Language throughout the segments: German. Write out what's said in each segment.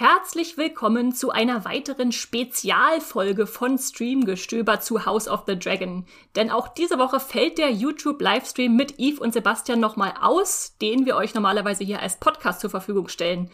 Herzlich willkommen zu einer weiteren Spezialfolge von Streamgestöber zu House of the Dragon. Denn auch diese Woche fällt der YouTube-Livestream mit Yves und Sebastian nochmal aus, den wir euch normalerweise hier als Podcast zur Verfügung stellen.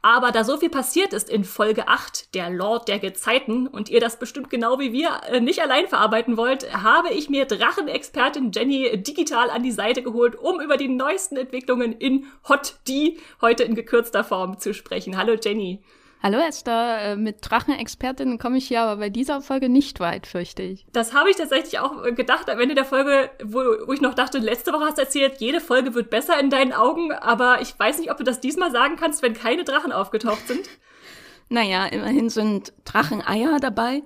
Aber da so viel passiert ist in Folge 8, der Lord der Gezeiten, und ihr das bestimmt genau wie wir äh, nicht allein verarbeiten wollt, habe ich mir Drachenexpertin Jenny digital an die Seite geholt, um über die neuesten Entwicklungen in Hot D heute in gekürzter Form zu sprechen. Hallo Jenny. Hallo Esther, äh, mit Drachenexpertin komme ich hier aber bei dieser Folge nicht weit, fürchte ich. Das habe ich tatsächlich auch äh, gedacht am Ende der Folge, wo, wo ich noch dachte, letzte Woche hast du erzählt, jede Folge wird besser in deinen Augen, aber ich weiß nicht, ob du das diesmal sagen kannst, wenn keine Drachen aufgetaucht sind. Naja, immerhin sind Dracheneier dabei.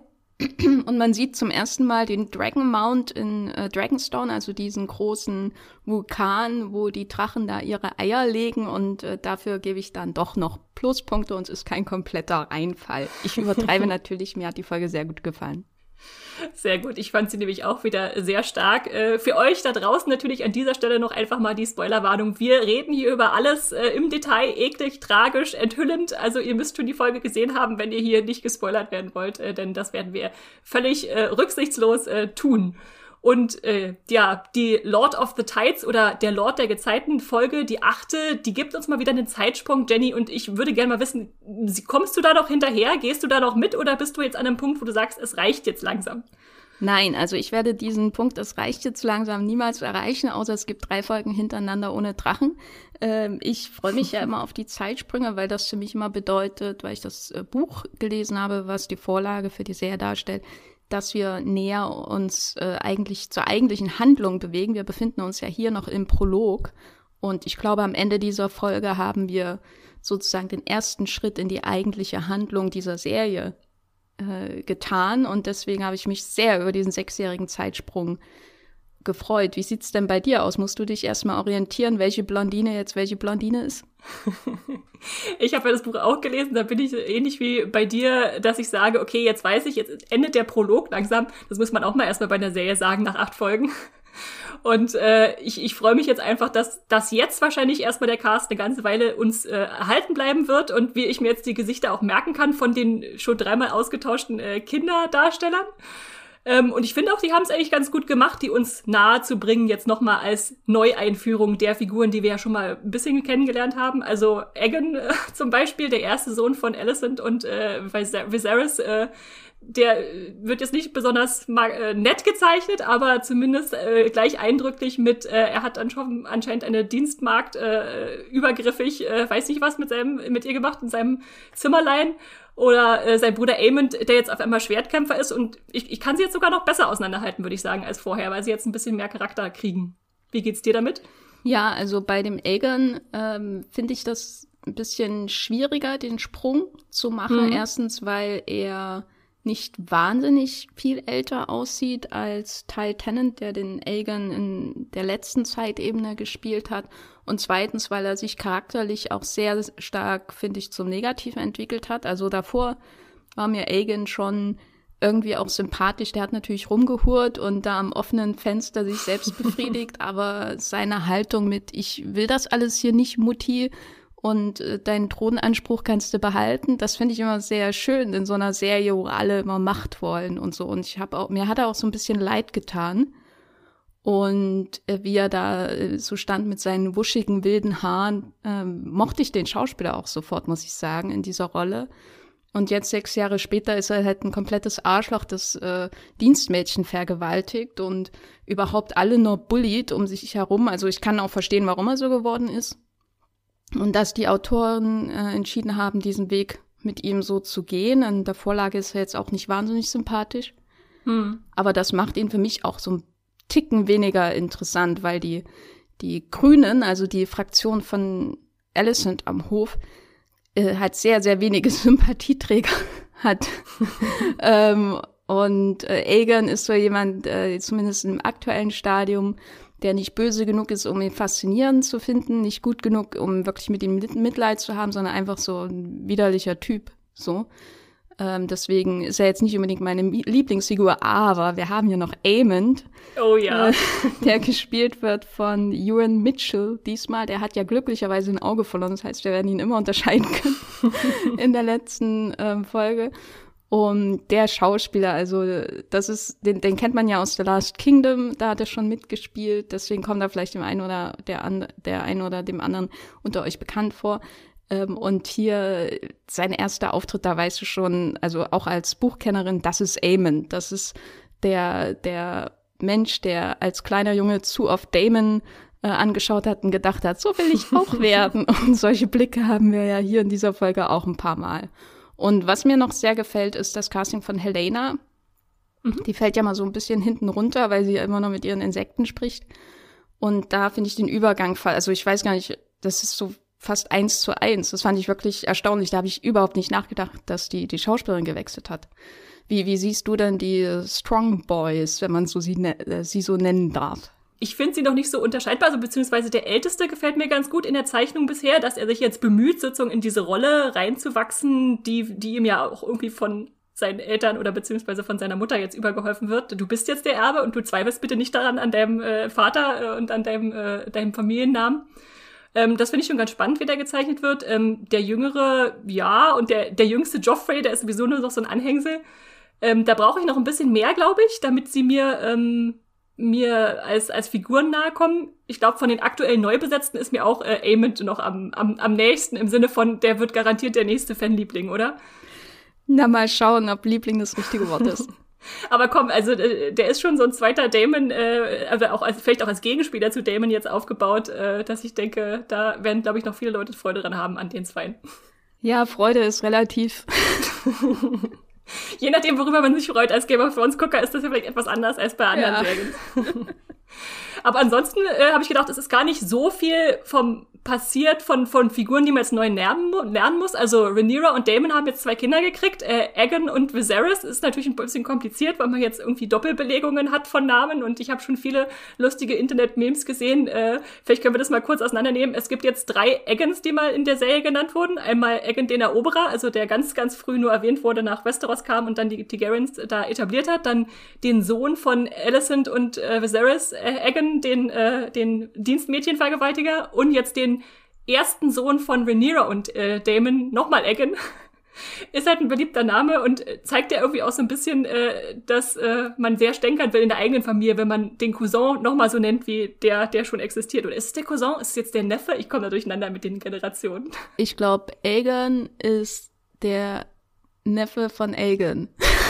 Und man sieht zum ersten Mal den Dragon Mount in äh, Dragonstone, also diesen großen Vulkan, wo die Drachen da ihre Eier legen. Und äh, dafür gebe ich dann doch noch Pluspunkte und es ist kein kompletter Reinfall. Ich übertreibe natürlich, mir hat die Folge sehr gut gefallen. Sehr gut. Ich fand sie nämlich auch wieder sehr stark. Äh, für euch da draußen natürlich an dieser Stelle noch einfach mal die Spoilerwarnung. Wir reden hier über alles äh, im Detail, eklig, tragisch, enthüllend. Also ihr müsst schon die Folge gesehen haben, wenn ihr hier nicht gespoilert werden wollt, äh, denn das werden wir völlig rücksichtslos tun. Und äh, ja, die Lord of the Tides oder der Lord der Gezeiten-Folge, die achte, die gibt uns mal wieder einen Zeitsprung, Jenny. Und ich würde gerne mal wissen, kommst du da noch hinterher? Gehst du da noch mit oder bist du jetzt an einem Punkt, wo du sagst, es reicht jetzt langsam? Nein, also ich werde diesen Punkt, es reicht jetzt langsam, niemals erreichen, außer es gibt drei Folgen hintereinander ohne Drachen. Ähm, ich freue mich ja immer auf die Zeitsprünge, weil das für mich immer bedeutet, weil ich das äh, Buch gelesen habe, was die Vorlage für die Serie darstellt, dass wir näher uns äh, eigentlich zur eigentlichen Handlung bewegen. Wir befinden uns ja hier noch im Prolog und ich glaube, am Ende dieser Folge haben wir sozusagen den ersten Schritt in die eigentliche Handlung dieser Serie äh, getan und deswegen habe ich mich sehr über diesen sechsjährigen Zeitsprung gefreut. Wie sieht's denn bei dir aus? Musst du dich erstmal orientieren, welche Blondine jetzt welche Blondine ist? ich habe ja das Buch auch gelesen, da bin ich ähnlich wie bei dir, dass ich sage, okay, jetzt weiß ich, jetzt endet der Prolog langsam. Das muss man auch mal erstmal bei einer Serie sagen, nach acht Folgen. Und äh, ich, ich freue mich jetzt einfach, dass, dass jetzt wahrscheinlich erstmal der Cast eine ganze Weile uns äh, erhalten bleiben wird und wie ich mir jetzt die Gesichter auch merken kann von den schon dreimal ausgetauschten äh, Kinderdarstellern. Ähm, und ich finde auch, die haben es eigentlich ganz gut gemacht, die uns nahe zu bringen, jetzt nochmal als Neueinführung der Figuren, die wir ja schon mal ein bisschen kennengelernt haben. Also Egan äh, zum Beispiel, der erste Sohn von Alicent und äh, Viserys, äh, der wird jetzt nicht besonders äh, nett gezeichnet, aber zumindest äh, gleich eindrücklich mit, äh, er hat anscheinend eine Dienstmarkt äh, übergriffig, äh, weiß nicht was mit seinem, mit ihr gemacht in seinem Zimmerlein oder äh, sein Bruder Aemond, der jetzt auf einmal Schwertkämpfer ist. Und ich, ich kann sie jetzt sogar noch besser auseinanderhalten, würde ich sagen, als vorher, weil sie jetzt ein bisschen mehr Charakter kriegen. Wie geht's dir damit? Ja, also bei dem Aegon ähm, finde ich das ein bisschen schwieriger, den Sprung zu machen. Mhm. Erstens, weil er nicht wahnsinnig viel älter aussieht als Ty Tennant, der den Aegon in der letzten Zeitebene gespielt hat. Und zweitens, weil er sich charakterlich auch sehr stark, finde ich, zum Negativen entwickelt hat. Also davor war mir Aegon schon irgendwie auch sympathisch. Der hat natürlich rumgehurt und da am offenen Fenster sich selbst befriedigt, aber seine Haltung mit, ich will das alles hier nicht, Mutti, und äh, deinen Thronanspruch kannst du behalten. Das finde ich immer sehr schön in so einer Serie, wo alle immer Macht wollen und so. Und ich habe auch, mir hat er auch so ein bisschen leid getan. Und äh, wie er da äh, so stand mit seinen wuschigen, wilden Haaren, ähm, mochte ich den Schauspieler auch sofort, muss ich sagen, in dieser Rolle. Und jetzt sechs Jahre später ist er halt ein komplettes Arschloch, das äh, Dienstmädchen vergewaltigt und überhaupt alle nur bullied um sich herum. Also ich kann auch verstehen, warum er so geworden ist. Und dass die Autoren äh, entschieden haben, diesen Weg mit ihm so zu gehen. In der Vorlage ist er jetzt auch nicht wahnsinnig sympathisch. Hm. Aber das macht ihn für mich auch so ein Ticken weniger interessant, weil die, die Grünen, also die Fraktion von Alicent am Hof, äh, halt sehr, sehr wenige Sympathieträger hat. ähm, und äh, Aegon ist so jemand, äh, zumindest im aktuellen Stadium, der nicht böse genug ist, um ihn faszinierend zu finden, nicht gut genug, um wirklich mit ihm Mitleid zu haben, sondern einfach so ein widerlicher Typ, so. Ähm, deswegen ist er jetzt nicht unbedingt meine Lieblingsfigur, aber wir haben ja noch Amond. Oh ja. Äh, der gespielt wird von Ewan Mitchell diesmal. Der hat ja glücklicherweise ein Auge verloren, das heißt, wir werden ihn immer unterscheiden können in der letzten ähm, Folge. Und der Schauspieler, also das ist, den, den kennt man ja aus The Last Kingdom, da hat er schon mitgespielt, deswegen kommt er vielleicht dem einen oder der, an, der einen oder dem anderen unter euch bekannt vor. Ähm, und hier sein erster Auftritt, da weißt du schon, also auch als Buchkennerin, das ist Eamon. Das ist der, der Mensch, der als kleiner Junge zu oft Damon äh, angeschaut hat und gedacht hat, so will ich auch werden. Und solche Blicke haben wir ja hier in dieser Folge auch ein paar Mal. Und was mir noch sehr gefällt, ist das Casting von Helena. Mhm. Die fällt ja mal so ein bisschen hinten runter, weil sie ja immer noch mit ihren Insekten spricht. Und da finde ich den Übergang, also ich weiß gar nicht, das ist so fast eins zu eins. Das fand ich wirklich erstaunlich. Da habe ich überhaupt nicht nachgedacht, dass die, die Schauspielerin gewechselt hat. Wie, wie siehst du denn die Strong Boys, wenn man so sie, äh, sie so nennen darf? Ich finde sie noch nicht so unterscheidbar, also beziehungsweise der Älteste gefällt mir ganz gut in der Zeichnung bisher, dass er sich jetzt bemüht, sozusagen in diese Rolle reinzuwachsen, die, die ihm ja auch irgendwie von seinen Eltern oder beziehungsweise von seiner Mutter jetzt übergeholfen wird. Du bist jetzt der Erbe und du zweifelst bitte nicht daran an deinem äh, Vater äh, und an deinem, äh, deinem Familiennamen. Ähm, das finde ich schon ganz spannend, wie der gezeichnet wird. Ähm, der Jüngere, ja, und der, der jüngste Joffrey, der ist sowieso nur noch so ein Anhängsel. Ähm, da brauche ich noch ein bisschen mehr, glaube ich, damit sie mir ähm, mir als, als Figuren nahe kommen. Ich glaube, von den aktuell neu besetzten ist mir auch äh, Amond noch am, am, am nächsten, im Sinne von, der wird garantiert der nächste Fanliebling, oder? Na, mal schauen, ob Liebling das richtige Wort ist. Aber komm, also äh, der ist schon so ein zweiter Damon, äh, also auch als, vielleicht auch als Gegenspieler zu Damon jetzt aufgebaut, äh, dass ich denke, da werden, glaube ich, noch viele Leute Freude dran haben an den zweien. Ja, Freude ist relativ. Je nachdem, worüber man sich freut als Game of Thrones Gucker, ist das ja vielleicht etwas anders als bei anderen ja. Serien. Aber ansonsten äh, habe ich gedacht, es ist gar nicht so viel vom passiert von, von Figuren, die man jetzt neu lernen, lernen muss. Also Rhaenyra und Damon haben jetzt zwei Kinder gekriegt. Äh, Aegon und Viserys ist natürlich ein bisschen kompliziert, weil man jetzt irgendwie Doppelbelegungen hat von Namen und ich habe schon viele lustige Internet-Memes gesehen. Äh, vielleicht können wir das mal kurz auseinandernehmen. Es gibt jetzt drei Aegons, die mal in der Serie genannt wurden. Einmal Aegon den Eroberer, also der ganz, ganz früh nur erwähnt wurde, nach Westeros kam und dann die Targaryens da etabliert hat. Dann den Sohn von Alicent und äh, Viserys, äh, Aegon, den, äh, den Dienstmädchenvergewaltiger und jetzt den ersten Sohn von Rhaenyra und äh, Damon, nochmal Egan, ist halt ein beliebter Name und äh, zeigt ja irgendwie auch so ein bisschen, äh, dass äh, man sehr stänkern will in der eigenen Familie, wenn man den Cousin nochmal so nennt, wie der, der schon existiert. Oder ist es der Cousin? Ist es jetzt der Neffe? Ich komme da durcheinander mit den Generationen. Ich glaube, Aegon ist der Neffe von Aegon.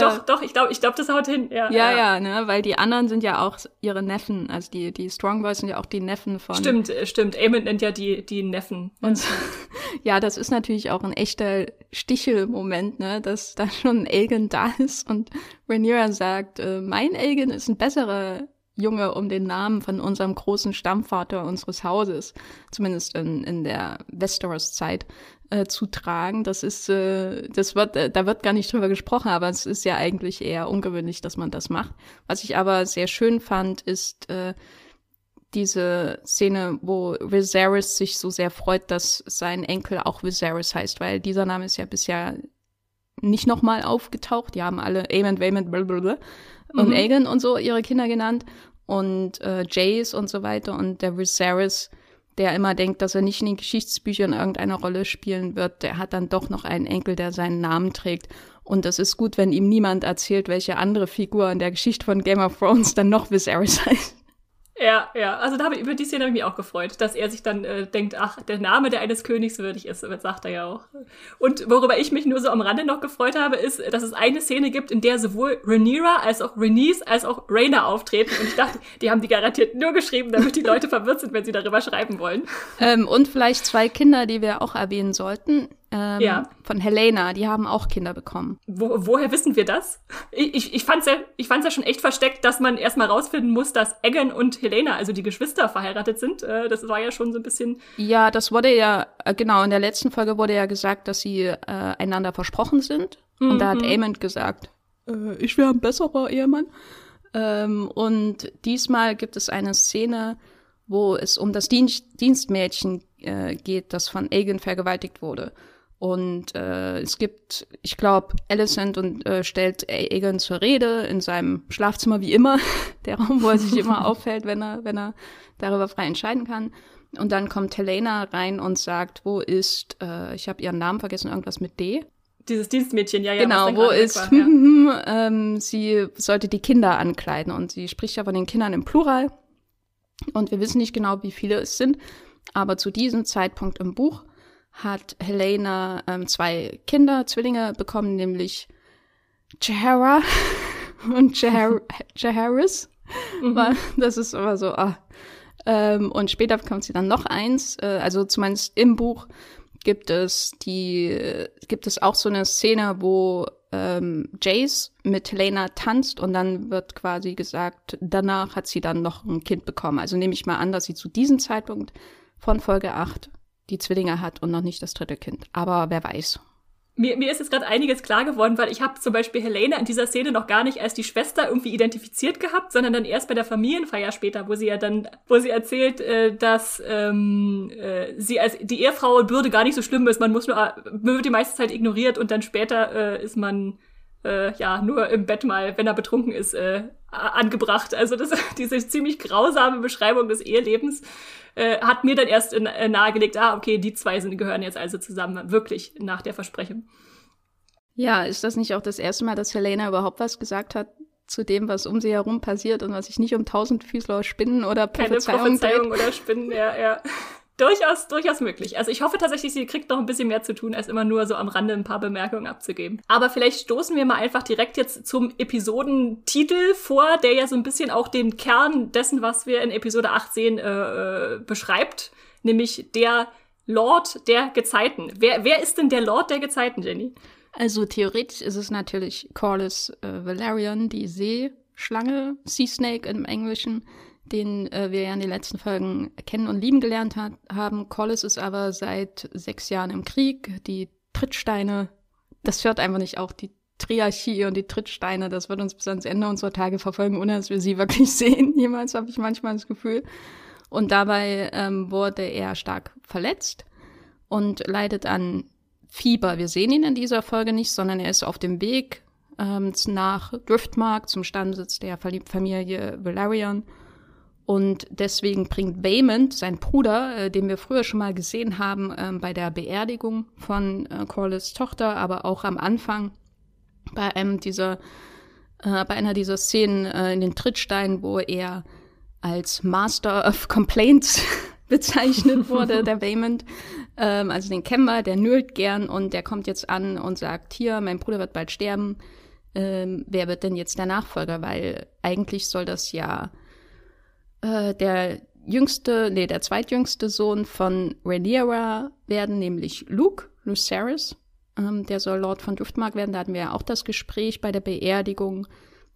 doch, doch, ich glaube, ich glaube, das haut hin. Ja, ja, ja, ne, weil die anderen sind ja auch ihre Neffen, also die die Strong Boys sind ja auch die Neffen von. Stimmt, äh, stimmt. Amon nennt ja die die Neffen. Und ja, das ist natürlich auch ein echter Stichelmoment, ne, dass da schon ein Elgin da ist und Rhaenyra sagt, äh, mein Elgin ist ein besserer Junge um den Namen von unserem großen Stammvater unseres Hauses, zumindest in, in der Westeros-Zeit äh, zu tragen. Das ist, äh, das wird, äh, da wird gar nicht drüber gesprochen, aber es ist ja eigentlich eher ungewöhnlich, dass man das macht. Was ich aber sehr schön fand, ist äh, diese Szene, wo Viserys sich so sehr freut, dass sein Enkel auch Viserys heißt, weil dieser Name ist ja bisher nicht nochmal aufgetaucht. Die haben alle Aemond, Waymond, blablabla und mhm. Aegon und so ihre Kinder genannt und äh, Jace und so weiter und der Viserys der immer denkt, dass er nicht in den Geschichtsbüchern irgendeine Rolle spielen wird, der hat dann doch noch einen Enkel, der seinen Namen trägt. Und das ist gut, wenn ihm niemand erzählt, welche andere Figur in der Geschichte von Game of Thrones dann noch Viserys heißt. Ja, ja. Also da habe ich über die Szene habe ich mich auch gefreut, dass er sich dann äh, denkt, ach, der Name, der eines Königs würdig ist, sagt er ja auch. Und worüber ich mich nur so am Rande noch gefreut habe, ist, dass es eine Szene gibt, in der sowohl Rhaenyra als auch Rhaenys als auch Rhaena auftreten. Und ich dachte, die haben die garantiert nur geschrieben, damit die Leute verwirrt sind, wenn sie darüber schreiben wollen. Ähm, und vielleicht zwei Kinder, die wir auch erwähnen sollten ähm, ja. von Helena, die haben auch Kinder bekommen. Wo, woher wissen wir das? Ich, ich, ich fand es ja, ich fand's ja schon echt versteckt, dass man erstmal rausfinden muss, dass Egan und Helena, also die Geschwister, verheiratet sind. Äh, das war ja schon so ein bisschen. Ja, das wurde ja, äh, genau, in der letzten Folge wurde ja gesagt, dass sie äh, einander versprochen sind. Mhm. Und da hat Amond mhm. gesagt, äh, ich wäre ein besserer Ehemann. Ähm, und diesmal gibt es eine Szene, wo es um das Dienst Dienstmädchen äh, geht, das von Aegon vergewaltigt wurde. Und äh, es gibt, ich glaube, Alicent und äh, stellt Aegon zur Rede in seinem Schlafzimmer wie immer, der Raum, wo er sich immer auffällt, wenn er, wenn er darüber frei entscheiden kann. Und dann kommt Helena rein und sagt, wo ist, äh, ich habe ihren Namen vergessen, irgendwas mit D. Dieses Dienstmädchen, ja, ja. Genau, wo ist, war, ja. ähm, sie sollte die Kinder ankleiden und sie spricht ja von den Kindern im Plural. Und wir wissen nicht genau, wie viele es sind, aber zu diesem Zeitpunkt im Buch hat Helena ähm, zwei Kinder, Zwillinge bekommen, nämlich Jahara und Jaharis. Mhm. Das ist immer so, ah. Ähm, und später bekommt sie dann noch eins. Äh, also zumindest im Buch gibt es die, gibt es auch so eine Szene, wo ähm, Jace mit Helena tanzt und dann wird quasi gesagt, danach hat sie dann noch ein Kind bekommen. Also nehme ich mal an, dass sie zu diesem Zeitpunkt von Folge 8 die Zwillinge hat und noch nicht das dritte Kind. Aber wer weiß. Mir, mir ist jetzt gerade einiges klar geworden, weil ich habe zum Beispiel Helena in dieser Szene noch gar nicht als die Schwester irgendwie identifiziert gehabt, sondern dann erst bei der Familienfeier später, wo sie ja dann, wo sie erzählt, äh, dass ähm, äh, sie als die Ehefrau Bürde gar nicht so schlimm ist. Man muss nur, man wird die meiste Zeit ignoriert und dann später äh, ist man äh, ja nur im Bett mal, wenn er betrunken ist, äh, angebracht. Also das, diese ziemlich grausame Beschreibung des Ehelebens äh, hat mir dann erst in, äh, nahegelegt, ah, okay, die zwei sind, gehören jetzt also zusammen, wirklich nach der Versprechung. Ja, ist das nicht auch das erste Mal, dass Helena überhaupt was gesagt hat zu dem, was um sie herum passiert und was sich nicht um tausend Füßler Spinnen oder Prophezeiung Keine Prophezeiung oder Spinnen, ja, ja durchaus, durchaus möglich. Also ich hoffe tatsächlich, sie kriegt noch ein bisschen mehr zu tun, als immer nur so am Rande ein paar Bemerkungen abzugeben. Aber vielleicht stoßen wir mal einfach direkt jetzt zum Episodentitel vor, der ja so ein bisschen auch den Kern dessen, was wir in Episode 8 sehen, äh, äh, beschreibt. Nämlich der Lord der Gezeiten. Wer, wer ist denn der Lord der Gezeiten, Jenny? Also theoretisch ist es natürlich Corlys äh, Valerian, die Seeschlange, Sea Snake im Englischen den äh, wir ja in den letzten Folgen kennen und lieben gelernt hat, haben. Collis ist aber seit sechs Jahren im Krieg. Die Trittsteine, das hört einfach nicht auf. Die Triarchie und die Trittsteine, das wird uns bis ans Ende unserer Tage verfolgen, ohne dass wir sie wirklich sehen. Jemals habe ich manchmal das Gefühl. Und dabei ähm, wurde er stark verletzt und leidet an Fieber. Wir sehen ihn in dieser Folge nicht, sondern er ist auf dem Weg ähm, nach Driftmark zum Stammsitz der Familie Valerian und deswegen bringt Waymond, sein Bruder, äh, den wir früher schon mal gesehen haben äh, bei der Beerdigung von äh, Corlys Tochter, aber auch am Anfang bei einem dieser, äh, bei einer dieser Szenen äh, in den Trittsteinen, wo er als Master of Complaints bezeichnet wurde, der Waymond, ähm, also den Kemmer, der nölt gern und der kommt jetzt an und sagt, hier, mein Bruder wird bald sterben, ähm, wer wird denn jetzt der Nachfolger? Weil eigentlich soll das ja äh, der jüngste, nee, der zweitjüngste Sohn von Rhaenyra werden, nämlich Luke, Lucerys. Ähm, der soll Lord von Duftmark werden. Da hatten wir ja auch das Gespräch bei der Beerdigung,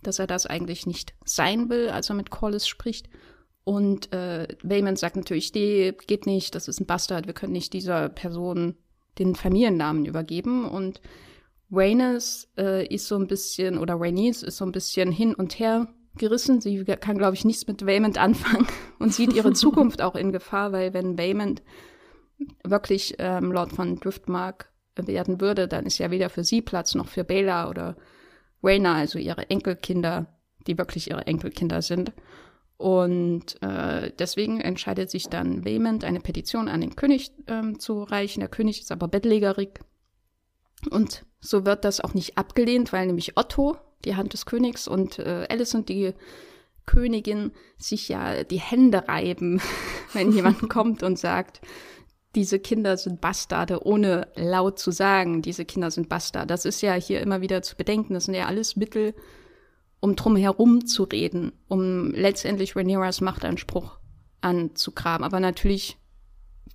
dass er das eigentlich nicht sein will, als er mit Corlys spricht. Und äh, Waymond sagt natürlich, nee, geht nicht, das ist ein Bastard, wir können nicht dieser Person den Familiennamen übergeben. Und Rhaenys äh, ist so ein bisschen, oder Rhaenys ist so ein bisschen hin und her gerissen. Sie kann, glaube ich, nichts mit Waymond anfangen und sieht ihre Zukunft auch in Gefahr, weil wenn Waymond wirklich ähm, Lord von Driftmark werden würde, dann ist ja weder für sie Platz noch für Bela oder Rhaena, also ihre Enkelkinder, die wirklich ihre Enkelkinder sind. Und äh, deswegen entscheidet sich dann Waymond, eine Petition an den König ähm, zu reichen. Der König ist aber bettlägerig. Und so wird das auch nicht abgelehnt, weil nämlich Otto, die Hand des Königs und äh, Alice und die Königin sich ja die Hände reiben, wenn jemand kommt und sagt, diese Kinder sind Bastarde, ohne laut zu sagen, diese Kinder sind Bastarde. Das ist ja hier immer wieder zu bedenken. Das sind ja alles Mittel, um drum herum zu reden, um letztendlich Rhaenyras Machtanspruch anzugraben. Aber natürlich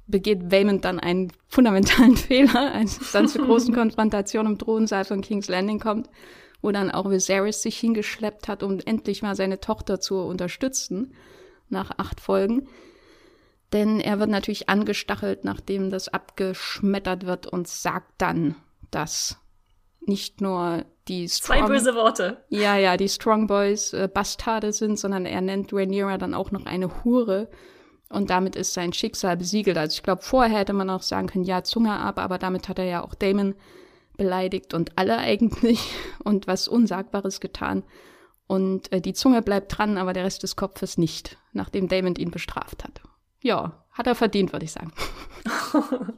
begeht Waymond dann einen fundamentalen Fehler, als es dann zur großen Konfrontation im Thronsaal von King's Landing kommt wo dann auch Viserys sich hingeschleppt hat, um endlich mal seine Tochter zu unterstützen, nach acht Folgen. Denn er wird natürlich angestachelt, nachdem das abgeschmettert wird und sagt dann, dass nicht nur die Strong, Zwei böse Worte. Ja, ja, die Strong Boys äh, Bastarde sind, sondern er nennt Rhaenyra dann auch noch eine Hure. Und damit ist sein Schicksal besiegelt. Also ich glaube, vorher hätte man auch sagen können, ja, Zunge ab, aber damit hat er ja auch Damon beleidigt und alle eigentlich und was Unsagbares getan. Und äh, die Zunge bleibt dran, aber der Rest des Kopfes nicht, nachdem Damon ihn bestraft hat. Ja, hat er verdient, würde ich sagen.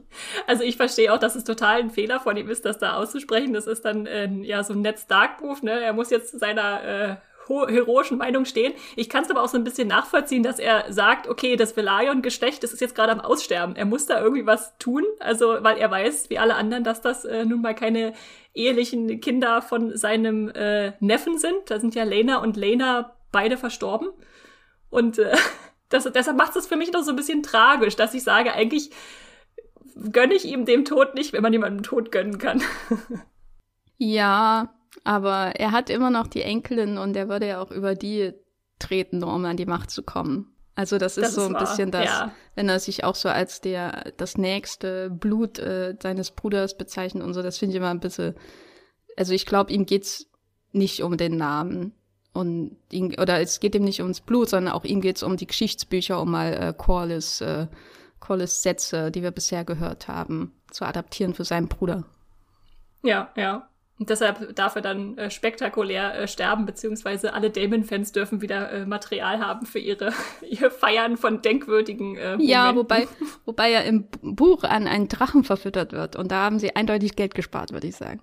Also ich verstehe auch, dass es total ein Fehler von ihm ist, das da auszusprechen. Das ist dann äh, ja so ein Ned Stark-Move, ne? Er muss jetzt seiner äh, heroischen Meinung stehen. Ich kann es aber auch so ein bisschen nachvollziehen, dass er sagt, okay, das Velaryon-Geschlecht, das ist jetzt gerade am Aussterben. Er muss da irgendwie was tun, also weil er weiß, wie alle anderen, dass das äh, nun mal keine ehelichen Kinder von seinem äh, Neffen sind. Da sind ja Lena und Lena beide verstorben. Und äh, das, deshalb macht es für mich noch so ein bisschen tragisch, dass ich sage, eigentlich gönne ich ihm dem Tod nicht, wenn man jemandem Tod gönnen kann. ja, aber er hat immer noch die Enkelin und er würde ja auch über die treten, um an die Macht zu kommen. Also das ist das so ein wahr. bisschen das, ja. wenn er sich auch so als der das nächste Blut äh, seines Bruders bezeichnet und so, das finde ich immer ein bisschen. Also ich glaube, ihm geht's nicht um den Namen und ihn, oder es geht ihm nicht ums Blut, sondern auch ihm geht's um die Geschichtsbücher, um mal äh, Corliss, äh, Corliss Sätze, die wir bisher gehört haben, zu adaptieren für seinen Bruder. Ja, ja. Und deshalb darf er dann äh, spektakulär äh, sterben, beziehungsweise alle Damon-Fans dürfen wieder äh, Material haben für ihre, ihr Feiern von denkwürdigen äh, Momenten. Ja, wobei, wobei er im Buch an einen Drachen verfüttert wird. Und da haben sie eindeutig Geld gespart, würde ich sagen.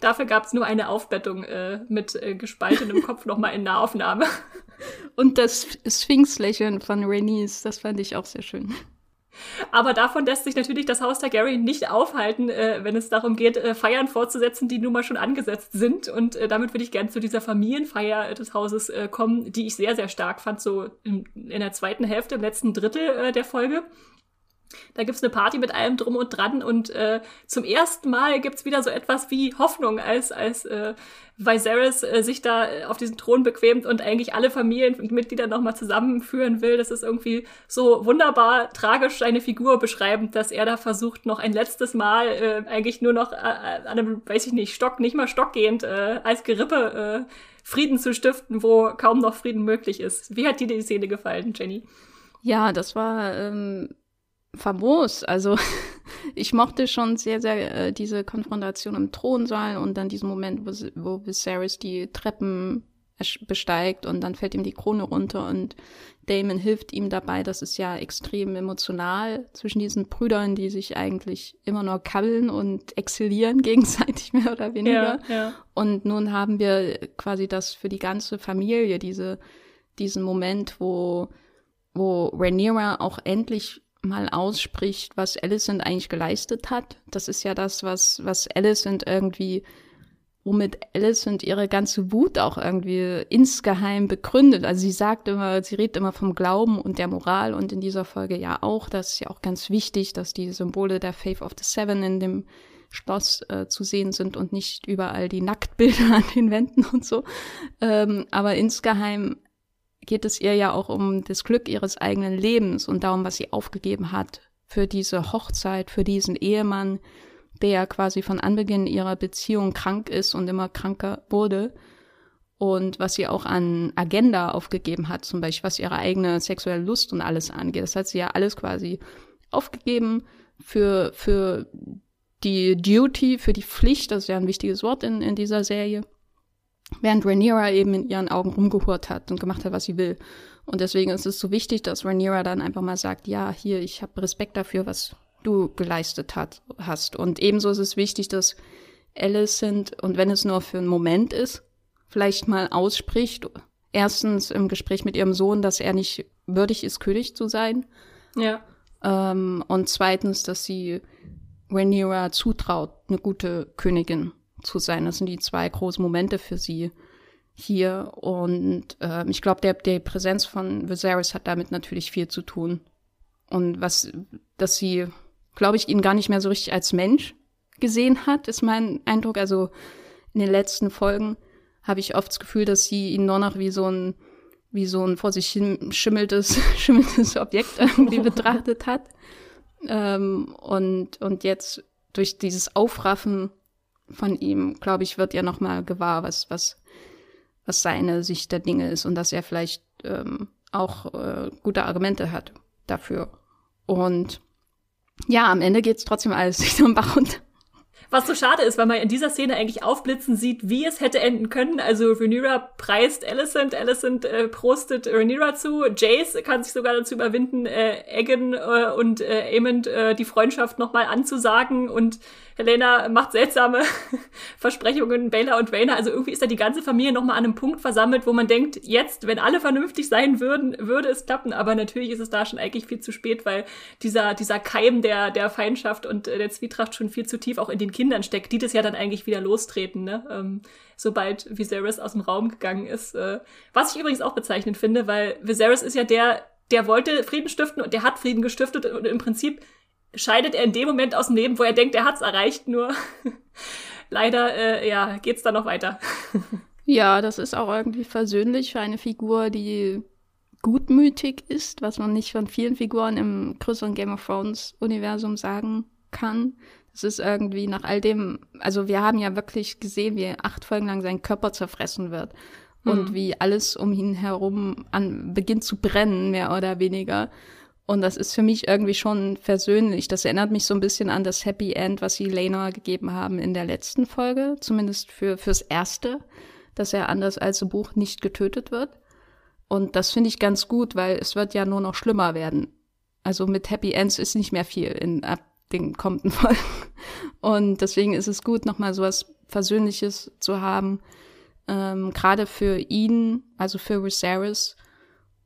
Dafür gab es nur eine Aufbettung äh, mit äh, gespaltenem Kopf nochmal in Nahaufnahme. Und das Sphinx-Lächeln von Rhaenys, das fand ich auch sehr schön. Aber davon lässt sich natürlich das Haus Targaryen nicht aufhalten, äh, wenn es darum geht, äh, Feiern fortzusetzen, die nun mal schon angesetzt sind. Und äh, damit würde ich gerne zu dieser Familienfeier des Hauses äh, kommen, die ich sehr, sehr stark fand, so in, in der zweiten Hälfte, im letzten Drittel äh, der Folge. Da gibt's eine Party mit allem drum und dran und äh, zum ersten Mal gibt's wieder so etwas wie Hoffnung, als, als äh, Viserys äh, sich da auf diesen Thron bequemt und eigentlich alle Familienmitglieder nochmal zusammenführen will. Das ist irgendwie so wunderbar tragisch seine Figur beschreibend, dass er da versucht, noch ein letztes Mal äh, eigentlich nur noch äh, an einem, weiß ich nicht, Stock, nicht mal stockgehend, äh, als Gerippe äh, Frieden zu stiften, wo kaum noch Frieden möglich ist. Wie hat dir die Szene gefallen, Jenny? Ja, das war ähm, famos. Also ich mochte schon sehr, sehr äh, diese Konfrontation im Thronsaal und dann diesen Moment, wo, wo Viserys die Treppen besteigt und dann fällt ihm die Krone runter und Damon hilft ihm dabei. Das ist ja extrem emotional zwischen diesen Brüdern, die sich eigentlich immer nur kabbeln und exzelieren gegenseitig mehr oder weniger. Ja, ja. Und nun haben wir quasi das für die ganze Familie, diese, diesen Moment, wo, wo Rhaenyra auch endlich mal ausspricht, was Alicent eigentlich geleistet hat. Das ist ja das, was, was Alicent irgendwie, womit Alicent ihre ganze Wut auch irgendwie insgeheim begründet. Also sie sagt immer, sie redet immer vom Glauben und der Moral und in dieser Folge ja auch. Das ist ja auch ganz wichtig, dass die Symbole der Faith of the Seven in dem Schloss äh, zu sehen sind und nicht überall die Nacktbilder an den Wänden und so. Ähm, aber insgeheim geht es ihr ja auch um das Glück ihres eigenen Lebens und darum, was sie aufgegeben hat für diese Hochzeit, für diesen Ehemann, der quasi von Anbeginn ihrer Beziehung krank ist und immer kranker wurde. Und was sie auch an Agenda aufgegeben hat, zum Beispiel was ihre eigene sexuelle Lust und alles angeht. Das hat sie ja alles quasi aufgegeben für, für die Duty, für die Pflicht, das ist ja ein wichtiges Wort in, in dieser Serie während Rhaenyra eben in ihren Augen rumgehurt hat und gemacht hat, was sie will. Und deswegen ist es so wichtig, dass Rhaenyra dann einfach mal sagt, ja, hier, ich habe Respekt dafür, was du geleistet hat, hast. Und ebenso ist es wichtig, dass Alicent, und wenn es nur für einen Moment ist, vielleicht mal ausspricht, erstens im Gespräch mit ihrem Sohn, dass er nicht würdig ist, König zu sein. Ja. Ähm, und zweitens, dass sie Rhaenyra zutraut, eine gute Königin zu sein. Das sind die zwei großen Momente für sie hier. Und äh, ich glaube, der, der Präsenz von Viserys hat damit natürlich viel zu tun. Und was, dass sie, glaube ich, ihn gar nicht mehr so richtig als Mensch gesehen hat, ist mein Eindruck. Also in den letzten Folgen habe ich oft das Gefühl, dass sie ihn nur noch wie so ein, wie so ein vor sich hin schimmeltes, schimmelndes Objekt irgendwie betrachtet hat. Ähm, und, und jetzt durch dieses Aufraffen von ihm, glaube ich, wird ja nochmal gewahr, was, was, was seine Sicht der Dinge ist und dass er vielleicht ähm, auch äh, gute Argumente hat dafür. Und ja, am Ende geht's trotzdem alles durch den Bach runter. Was so schade ist, weil man in dieser Szene eigentlich aufblitzen sieht, wie es hätte enden können. Also Rhaenyra preist Alicent, Alicent äh, prostet Rhaenyra zu, Jace kann sich sogar dazu überwinden, äh, Egan äh, und äh, Aemond äh, die Freundschaft nochmal anzusagen und Helena macht seltsame Versprechungen, Baylor und Rhaena. Also irgendwie ist da die ganze Familie nochmal an einem Punkt versammelt, wo man denkt, jetzt, wenn alle vernünftig sein würden, würde es klappen. Aber natürlich ist es da schon eigentlich viel zu spät, weil dieser, dieser Keim der, der Feindschaft und der Zwietracht schon viel zu tief auch in den Kindern steckt, die das ja dann eigentlich wieder lostreten, ne? Ähm, sobald Viserys aus dem Raum gegangen ist. Äh, was ich übrigens auch bezeichnend finde, weil Viserys ist ja der, der wollte Frieden stiften und der hat Frieden gestiftet und im Prinzip scheidet er in dem Moment aus dem Leben, wo er denkt, er hat's erreicht, nur leider, äh, ja, geht's dann noch weiter. ja, das ist auch irgendwie versöhnlich für eine Figur, die gutmütig ist, was man nicht von vielen Figuren im größeren Game of Thrones Universum sagen kann. Es ist irgendwie nach all dem, also wir haben ja wirklich gesehen, wie acht Folgen lang sein Körper zerfressen wird und mhm. wie alles um ihn herum an, beginnt zu brennen, mehr oder weniger. Und das ist für mich irgendwie schon versöhnlich. Das erinnert mich so ein bisschen an das Happy End, was sie Lena gegeben haben in der letzten Folge, zumindest für fürs erste, dass er anders als im Buch nicht getötet wird. Und das finde ich ganz gut, weil es wird ja nur noch schlimmer werden. Also mit Happy Ends ist nicht mehr viel in ab den kommenden Folgen. Und deswegen ist es gut, nochmal so was Versöhnliches zu haben, ähm, gerade für ihn, also für Viserys.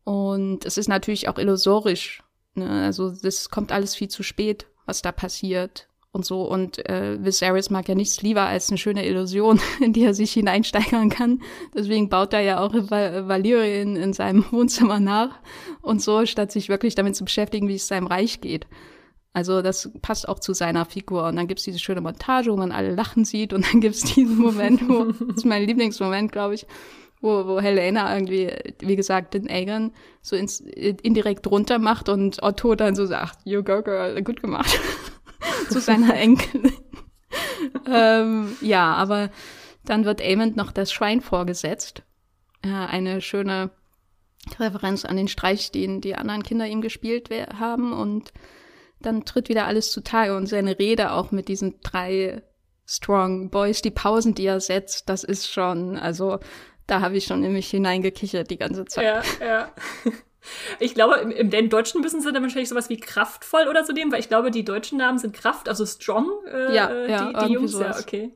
Und es ist natürlich auch illusorisch, Ne? Also das kommt alles viel zu spät, was da passiert und so. Und äh, Viserys mag ja nichts lieber als eine schöne Illusion, in die er sich hineinsteigern kann. Deswegen baut er ja auch Val Valyrian in seinem Wohnzimmer nach und so, statt sich wirklich damit zu beschäftigen, wie es seinem Reich geht. Also das passt auch zu seiner Figur. Und dann gibt's diese schöne Montage, wo man alle lachen sieht. Und dann gibt's diesen Moment, wo, das ist mein Lieblingsmoment, glaube ich, wo, wo Helena irgendwie, wie gesagt, den Aegon so ins, indirekt runter macht und Otto dann so sagt, you go girl, gut gemacht. zu seiner Enkelin. ähm, ja, aber dann wird Aemond noch das Schwein vorgesetzt. Äh, eine schöne Referenz an den Streich, den die anderen Kinder ihm gespielt haben und dann tritt wieder alles zutage und seine Rede auch mit diesen drei Strong Boys, die Pausen, die er setzt, das ist schon, also da habe ich schon in mich hineingekichert die ganze Zeit. Ja, ja. Ich glaube, im, im, im deutschen müssen sie dann wahrscheinlich sowas wie kraftvoll oder so nehmen, weil ich glaube, die deutschen Namen sind Kraft, also strong, äh, ja, ja, die, die Jungs. Sowas. Ja, okay.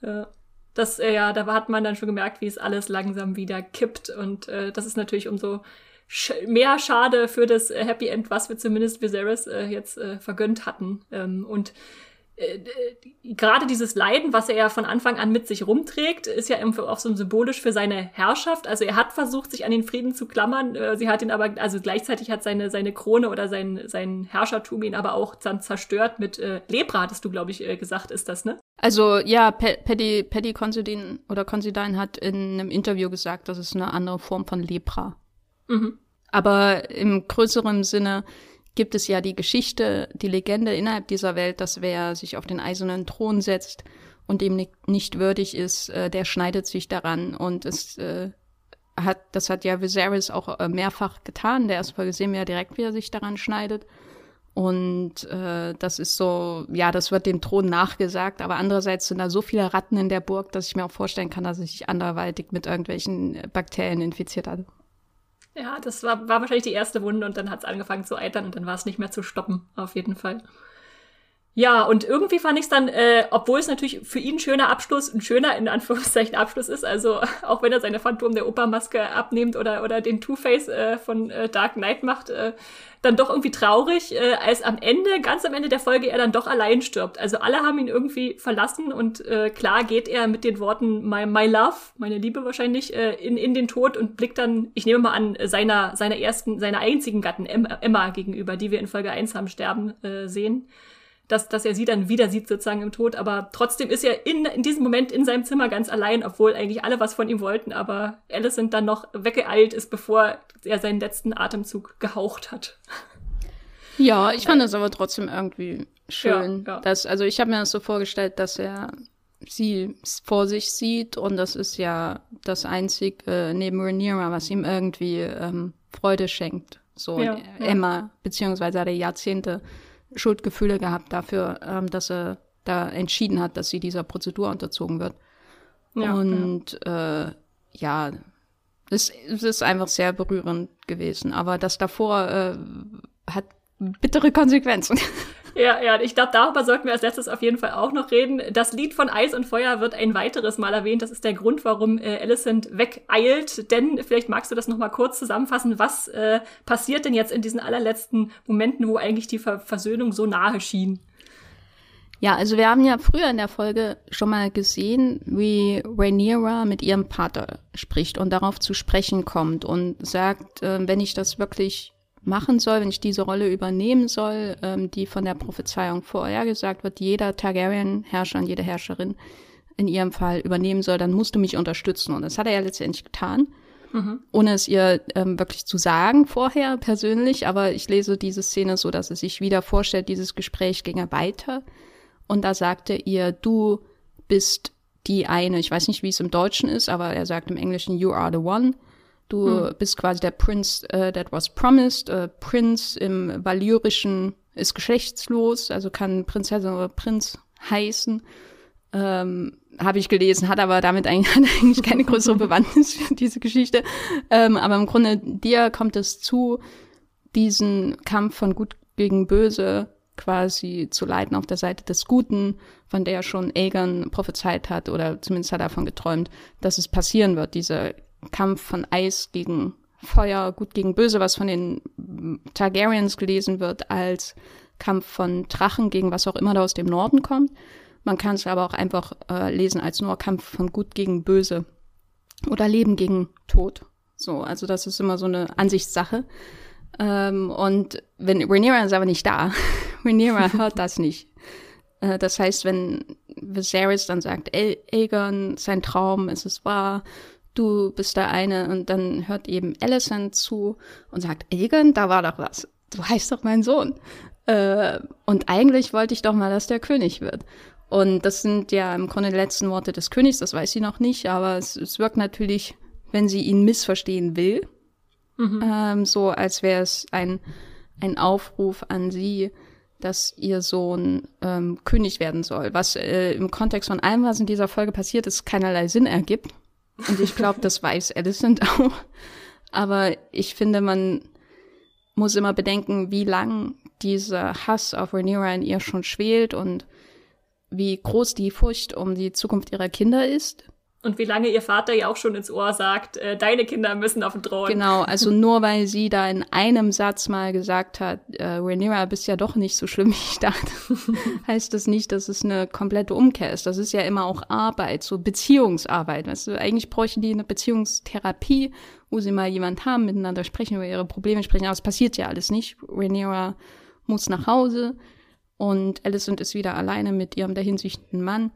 Ja. Das, äh, ja, da hat man dann schon gemerkt, wie es alles langsam wieder kippt. Und äh, das ist natürlich umso sch mehr schade für das äh, Happy End, was wir zumindest Viserys äh, jetzt äh, vergönnt hatten. Ähm, und gerade dieses Leiden, was er ja von Anfang an mit sich rumträgt, ist ja auch so symbolisch für seine Herrschaft. Also er hat versucht, sich an den Frieden zu klammern. Äh, sie hat ihn aber, also gleichzeitig hat seine, seine Krone oder sein, sein Herrschertum ihn aber auch dann zerstört mit äh, Lepra, hattest du, glaube ich, äh, gesagt, ist das, ne? Also ja, Paddy, Paddy Considine oder Considine hat in einem Interview gesagt, das ist eine andere Form von Lepra. Mhm. Aber im größeren Sinne gibt es ja die Geschichte, die Legende innerhalb dieser Welt, dass wer sich auf den eisernen Thron setzt und dem nicht würdig ist, äh, der schneidet sich daran. Und es äh, hat, das hat ja Viserys auch äh, mehrfach getan. Der erste Folge sehen wir ja direkt, wie er sich daran schneidet. Und äh, das ist so, ja, das wird dem Thron nachgesagt, aber andererseits sind da so viele Ratten in der Burg, dass ich mir auch vorstellen kann, dass er sich anderweitig mit irgendwelchen Bakterien infiziert hat. Ja, das war, war wahrscheinlich die erste Wunde und dann hat es angefangen zu eitern und dann war es nicht mehr zu stoppen, auf jeden Fall. Ja, und irgendwie fand ich es dann, äh, obwohl es natürlich für ihn ein schöner Abschluss, ein schöner in Anführungszeichen Abschluss ist, also auch wenn er seine Phantom der Opermaske abnimmt oder, oder den Two-Face äh, von äh, Dark Knight macht, äh, dann doch irgendwie traurig, äh, als am Ende, ganz am Ende der Folge, er dann doch allein stirbt. Also alle haben ihn irgendwie verlassen und äh, klar geht er mit den Worten My, my Love, meine Liebe wahrscheinlich, äh, in, in den Tod und blickt dann, ich nehme mal an, seiner, seiner ersten, seiner einzigen Gatten Emma, gegenüber, die wir in Folge 1 haben sterben äh, sehen dass, dass er sie dann wieder sieht sozusagen im Tod. Aber trotzdem ist er in, in diesem Moment in seinem Zimmer ganz allein, obwohl eigentlich alle was von ihm wollten. Aber Alicent dann noch weggeeilt ist, bevor er seinen letzten Atemzug gehaucht hat. Ja, ich fand das aber trotzdem irgendwie schön. Ja, ja. Dass, also ich habe mir das so vorgestellt, dass er sie vor sich sieht und das ist ja das einzige äh, neben Rhaenyra, was ihm irgendwie ähm, Freude schenkt. So ja, Emma, beziehungsweise er Jahrzehnte Schuldgefühle gehabt dafür, ähm, dass er da entschieden hat, dass sie dieser Prozedur unterzogen wird. Ja, und ja, äh, ja es, es, ist einfach sehr berührend gewesen. Aber das davor äh, hat bittere Konsequenzen. Ja, ja, ich glaube, darüber sollten wir als letztes auf jeden Fall auch noch reden. Das Lied von Eis und Feuer wird ein weiteres Mal erwähnt. Das ist der Grund, warum äh, Alicent wegeilt. Denn vielleicht magst du das noch mal kurz zusammenfassen. Was äh, passiert denn jetzt in diesen allerletzten Momenten, wo eigentlich die Ver Versöhnung so nahe schien? Ja, also wir haben ja früher in der Folge schon mal gesehen, wie Rhaenyra mit ihrem Vater spricht und darauf zu sprechen kommt und sagt, äh, wenn ich das wirklich machen soll, wenn ich diese Rolle übernehmen soll, ähm, die von der Prophezeiung vorhergesagt wird, jeder Targaryen-Herrscher und jede Herrscherin in ihrem Fall übernehmen soll, dann musst du mich unterstützen. Und das hat er ja letztendlich getan, mhm. ohne es ihr ähm, wirklich zu sagen vorher persönlich. Aber ich lese diese Szene so, dass es sich wieder vorstellt, dieses Gespräch ginge weiter. Und da sagte ihr, du bist die eine, ich weiß nicht, wie es im Deutschen ist, aber er sagt im Englischen, you are the one. Du hm. bist quasi der Prince uh, that was promised. Uh, Prince im Valyrischen ist geschlechtslos, also kann Prinzessin oder Prinz heißen. Ähm, Habe ich gelesen, hat aber damit eigentlich, hat eigentlich keine größere Bewandtnis für diese Geschichte. Ähm, aber im Grunde dir kommt es zu, diesen Kampf von Gut gegen Böse quasi zu leiten auf der Seite des Guten, von der schon Aegon prophezeit hat oder zumindest hat er davon geträumt, dass es passieren wird, dieser Kampf von Eis gegen Feuer, Gut gegen Böse, was von den Targaryens gelesen wird als Kampf von Drachen gegen was auch immer da aus dem Norden kommt. Man kann es aber auch einfach äh, lesen als nur Kampf von Gut gegen Böse oder Leben gegen Tod. So, also das ist immer so eine Ansichtssache. Ähm, und wenn Rhaenyra ist aber nicht da, Rhaenyra hört das nicht. Äh, das heißt, wenn Viserys dann sagt, Aegon, sein Traum, ist es wahr, du bist der eine und dann hört eben Alicent zu und sagt, Egan, da war doch was. Du heißt doch mein Sohn. Äh, und eigentlich wollte ich doch mal, dass der König wird. Und das sind ja im Grunde die letzten Worte des Königs, das weiß sie noch nicht, aber es, es wirkt natürlich, wenn sie ihn missverstehen will, mhm. ähm, so als wäre es ein, ein Aufruf an sie, dass ihr Sohn ähm, König werden soll. Was äh, im Kontext von allem, was in dieser Folge passiert ist, keinerlei Sinn ergibt. Und ich glaube, das weiß Alicent auch. Aber ich finde, man muss immer bedenken, wie lang dieser Hass auf Rhaenyra in ihr schon schwelt und wie groß die Furcht um die Zukunft ihrer Kinder ist. Und wie lange ihr Vater ja auch schon ins Ohr sagt, äh, deine Kinder müssen auf den Thron. Genau, also nur weil sie da in einem Satz mal gesagt hat, äh, Rhaenyra, bist ja doch nicht so schlimm, wie ich dachte, heißt das nicht, dass es eine komplette Umkehr ist. Das ist ja immer auch Arbeit, so Beziehungsarbeit. Weißt du, eigentlich bräuchten die eine Beziehungstherapie, wo sie mal jemand haben, miteinander sprechen, über ihre Probleme sprechen. Aber es passiert ja alles nicht. Rhaenyra muss nach Hause und Alicent ist wieder alleine mit ihrem dahinsichtenden Mann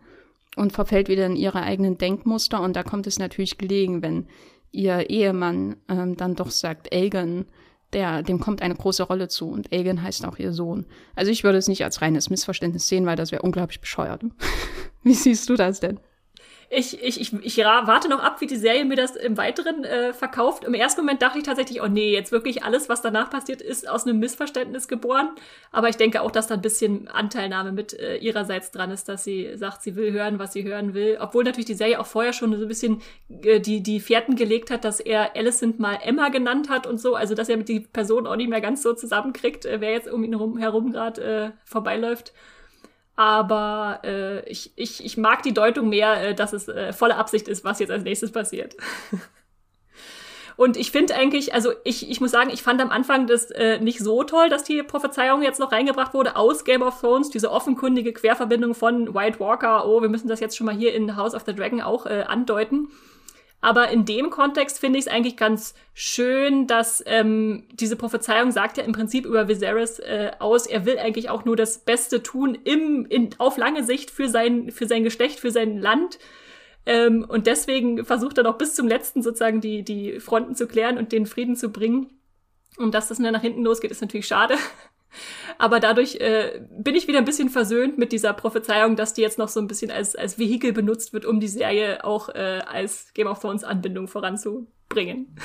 und verfällt wieder in ihre eigenen Denkmuster. Und da kommt es natürlich gelegen, wenn ihr Ehemann ähm, dann doch sagt, Aegon, der, dem kommt eine große Rolle zu und Aegon heißt auch ihr Sohn. Also ich würde es nicht als reines Missverständnis sehen, weil das wäre unglaublich bescheuert. Wie siehst du das denn? Ich, ich, ich, ich warte noch ab, wie die Serie mir das im Weiteren äh, verkauft. Im ersten Moment dachte ich tatsächlich, oh nee, jetzt wirklich alles, was danach passiert, ist aus einem Missverständnis geboren. Aber ich denke auch, dass da ein bisschen Anteilnahme mit äh, ihrerseits dran ist, dass sie sagt, sie will hören, was sie hören will. Obwohl natürlich die Serie auch vorher schon so ein bisschen äh, die, die Fährten gelegt hat, dass er Alicent mal Emma genannt hat und so. Also, dass er mit die Person auch nicht mehr ganz so zusammenkriegt, äh, wer jetzt um ihn herum, herum gerade äh, vorbeiläuft. Aber äh, ich, ich, ich mag die Deutung mehr, äh, dass es äh, volle Absicht ist, was jetzt als nächstes passiert. Und ich finde eigentlich, also ich, ich muss sagen, ich fand am Anfang das äh, nicht so toll, dass die Prophezeiung jetzt noch reingebracht wurde aus Game of Thrones, diese offenkundige Querverbindung von White Walker, oh, wir müssen das jetzt schon mal hier in House of the Dragon auch äh, andeuten. Aber in dem Kontext finde ich es eigentlich ganz schön, dass ähm, diese Prophezeiung sagt ja im Prinzip über Viserys äh, aus, er will eigentlich auch nur das Beste tun im, in, auf lange Sicht für sein, für sein Geschlecht, für sein Land. Ähm, und deswegen versucht er noch bis zum letzten sozusagen die, die Fronten zu klären und den Frieden zu bringen. Und dass das nur nach hinten losgeht, ist natürlich schade. Aber dadurch äh, bin ich wieder ein bisschen versöhnt mit dieser Prophezeiung, dass die jetzt noch so ein bisschen als, als Vehikel benutzt wird, um die Serie auch äh, als Game of Thrones Anbindung voranzubringen.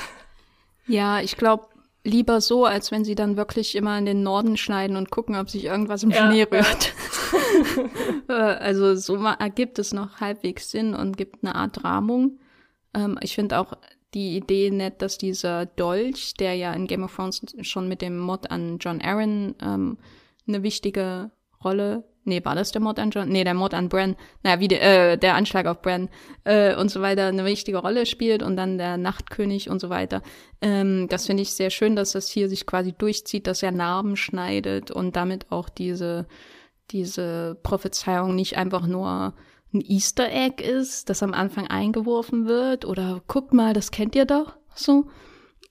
Ja, ich glaube, lieber so, als wenn sie dann wirklich immer in den Norden schneiden und gucken, ob sich irgendwas im ja, Schnee rührt. Ja. also so ergibt es noch halbwegs Sinn und gibt eine Art Rahmung. Ähm, ich finde auch die Idee nett, dass dieser Dolch, der ja in Game of Thrones schon mit dem Mod an John Aaron ähm, eine wichtige Rolle nee, war das der Mord an John? Nee, der Mord an Bran, naja, wie de, äh, der Anschlag auf Bran äh, und so weiter eine wichtige Rolle spielt und dann der Nachtkönig und so weiter. Ähm, das finde ich sehr schön, dass das hier sich quasi durchzieht, dass er Narben schneidet und damit auch diese, diese Prophezeiung nicht einfach nur ein Easter Egg ist, das am Anfang eingeworfen wird oder guckt mal, das kennt ihr doch so,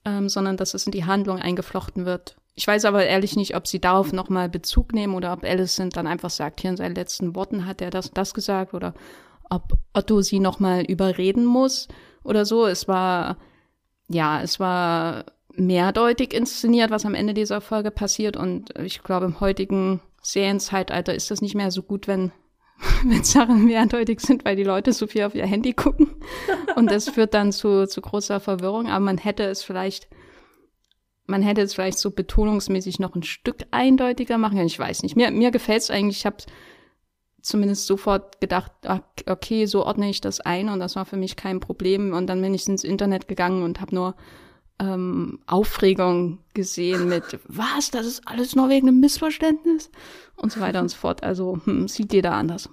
ähm, sondern dass es in die Handlung eingeflochten wird ich weiß aber ehrlich nicht, ob sie darauf nochmal Bezug nehmen oder ob Alicent dann einfach sagt, hier in seinen letzten Worten hat er das und das gesagt oder ob Otto sie nochmal überreden muss oder so. Es war, ja, es war mehrdeutig inszeniert, was am Ende dieser Folge passiert und ich glaube, im heutigen Serienzeitalter ist das nicht mehr so gut, wenn wenn Sachen mehrdeutig sind, weil die Leute so viel auf ihr Handy gucken. Und das führt dann zu, zu großer Verwirrung. Aber man hätte es vielleicht man hätte es vielleicht so betonungsmäßig noch ein Stück eindeutiger machen können. Ich weiß nicht. Mir, mir gefällt es eigentlich. Ich habe zumindest sofort gedacht, okay, so ordne ich das ein und das war für mich kein Problem. Und dann bin ich ins Internet gegangen und habe nur ähm, Aufregung gesehen mit, was, das ist alles nur wegen einem Missverständnis und so weiter und so fort. Also hm, sieht jeder anders.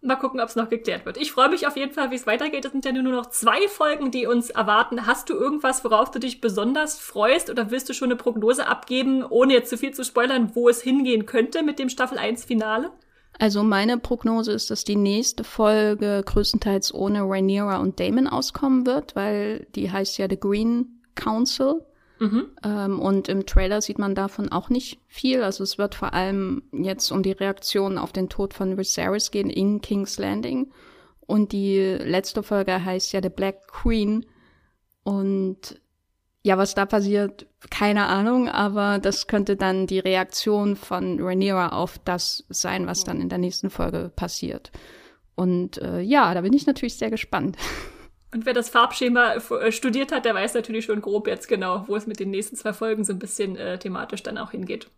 Mal gucken, ob es noch geklärt wird. Ich freue mich auf jeden Fall, wie es weitergeht. Es sind ja nur noch zwei Folgen, die uns erwarten. Hast du irgendwas, worauf du dich besonders freust oder willst du schon eine Prognose abgeben, ohne jetzt zu viel zu spoilern, wo es hingehen könnte mit dem Staffel 1 Finale? Also meine Prognose ist, dass die nächste Folge größtenteils ohne Rhaenyra und Damon auskommen wird, weil die heißt ja The Green Council. Mhm. Ähm, und im Trailer sieht man davon auch nicht viel. Also es wird vor allem jetzt um die Reaktion auf den Tod von Viserys gehen in King's Landing. Und die letzte Folge heißt ja The Black Queen. Und ja, was da passiert, keine Ahnung, aber das könnte dann die Reaktion von Rhaenyra auf das sein, was dann in der nächsten Folge passiert. Und äh, ja, da bin ich natürlich sehr gespannt. Und wer das Farbschema äh, studiert hat, der weiß natürlich schon grob jetzt genau, wo es mit den nächsten zwei Folgen so ein bisschen äh, thematisch dann auch hingeht.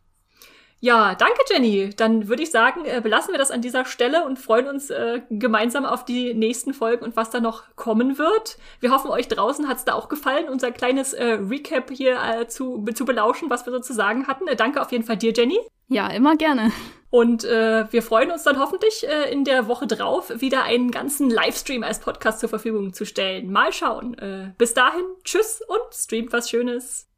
Ja, danke Jenny. Dann würde ich sagen, äh, belassen wir das an dieser Stelle und freuen uns äh, gemeinsam auf die nächsten Folgen und was da noch kommen wird. Wir hoffen, euch draußen hat es da auch gefallen, unser kleines äh, Recap hier äh, zu, zu belauschen, was wir sozusagen hatten. Äh, danke auf jeden Fall dir, Jenny. Ja, immer gerne. Und äh, wir freuen uns dann hoffentlich äh, in der Woche drauf wieder einen ganzen Livestream als Podcast zur Verfügung zu stellen. Mal schauen. Äh, bis dahin, tschüss und streamt was Schönes.